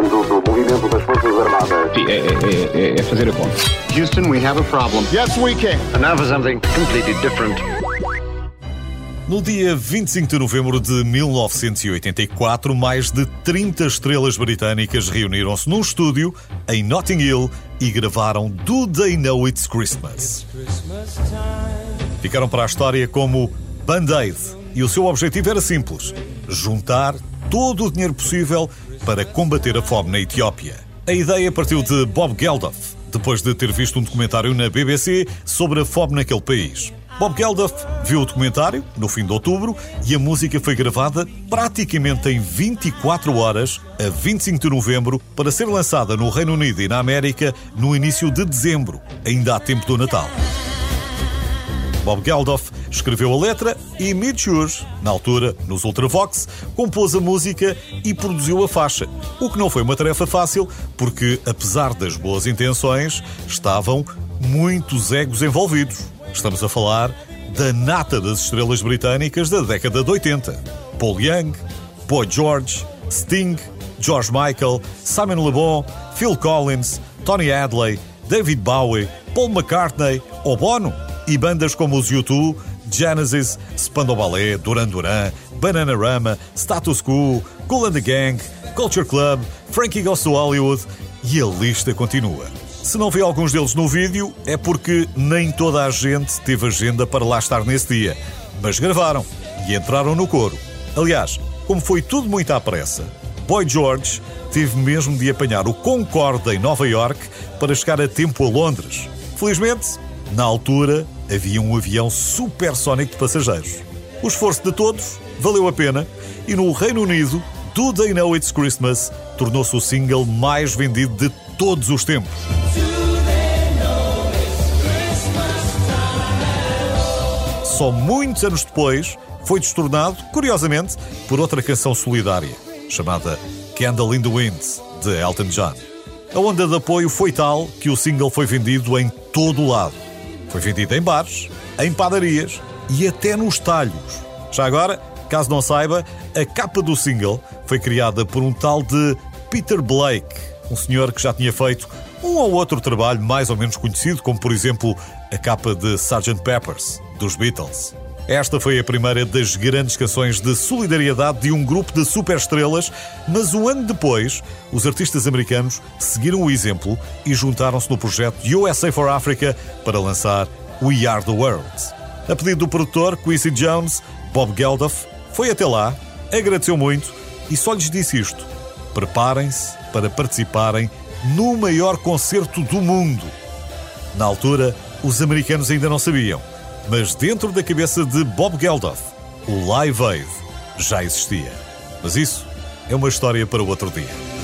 Comando do movimento das Forças Armadas. É, é, é, é fazer a conta. Houston, we have a problem. Yes, we can. And now for something completely different. No dia 25 de novembro de 1984, mais de 30 estrelas britânicas reuniram-se num estúdio em Notting Hill e gravaram Do They Know It's Christmas. Ficaram para a história como Band-Aid e o seu objetivo era simples: juntar todo o dinheiro possível para combater a fome na Etiópia. A ideia partiu de Bob Geldof, depois de ter visto um documentário na BBC sobre a fome naquele país. Bob Geldof viu o documentário no fim de outubro e a música foi gravada praticamente em 24 horas, a 25 de novembro, para ser lançada no Reino Unido e na América no início de dezembro, ainda há tempo do Natal. Bob Geldof escreveu a letra e Hughes, na altura, nos Ultravox, compôs a música e produziu a faixa. O que não foi uma tarefa fácil, porque, apesar das boas intenções, estavam muitos egos envolvidos. Estamos a falar da nata das estrelas britânicas da década de 80. Paul Young, Boy George, Sting, George Michael, Simon Le Bon, Phil Collins, Tony Hadley, David Bowie, Paul McCartney ou Bono e bandas como os U2, Genesis, Spandau Ballet, Duran Duran, Bananarama, Status Quo, Cool and the Gang, Culture Club, Frankie Goes to Hollywood e a lista continua. Se não vê alguns deles no vídeo, é porque nem toda a gente teve agenda para lá estar nesse dia. Mas gravaram e entraram no coro. Aliás, como foi tudo muito à pressa, Boy George teve mesmo de apanhar o Concorde em Nova York para chegar a tempo a Londres. Felizmente, na altura, havia um avião supersónico de passageiros. O esforço de todos valeu a pena e no Reino Unido, Do They Know It's Christmas tornou-se o single mais vendido de todos os tempos. Só muitos anos depois foi destornado, curiosamente, por outra canção solidária, chamada Candle in the Wind, de Elton John. A onda de apoio foi tal que o single foi vendido em todo o lado. Foi vendido em bares, em padarias e até nos talhos. Já agora, caso não saiba, a capa do single foi criada por um tal de Peter Blake, um senhor que já tinha feito um ou outro trabalho mais ou menos conhecido, como por exemplo a capa de Sgt. Peppers, dos Beatles. Esta foi a primeira das grandes canções de solidariedade de um grupo de superestrelas, mas um ano depois, os artistas americanos seguiram o exemplo e juntaram-se no projeto USA for Africa para lançar We Are the World. A pedido do produtor Quincy Jones, Bob Geldof foi até lá, agradeceu muito e só lhes disse isto: preparem-se para participarem no maior concerto do mundo. Na altura, os americanos ainda não sabiam, mas dentro da cabeça de Bob Geldof, o Live Aid já existia. Mas isso é uma história para outro dia.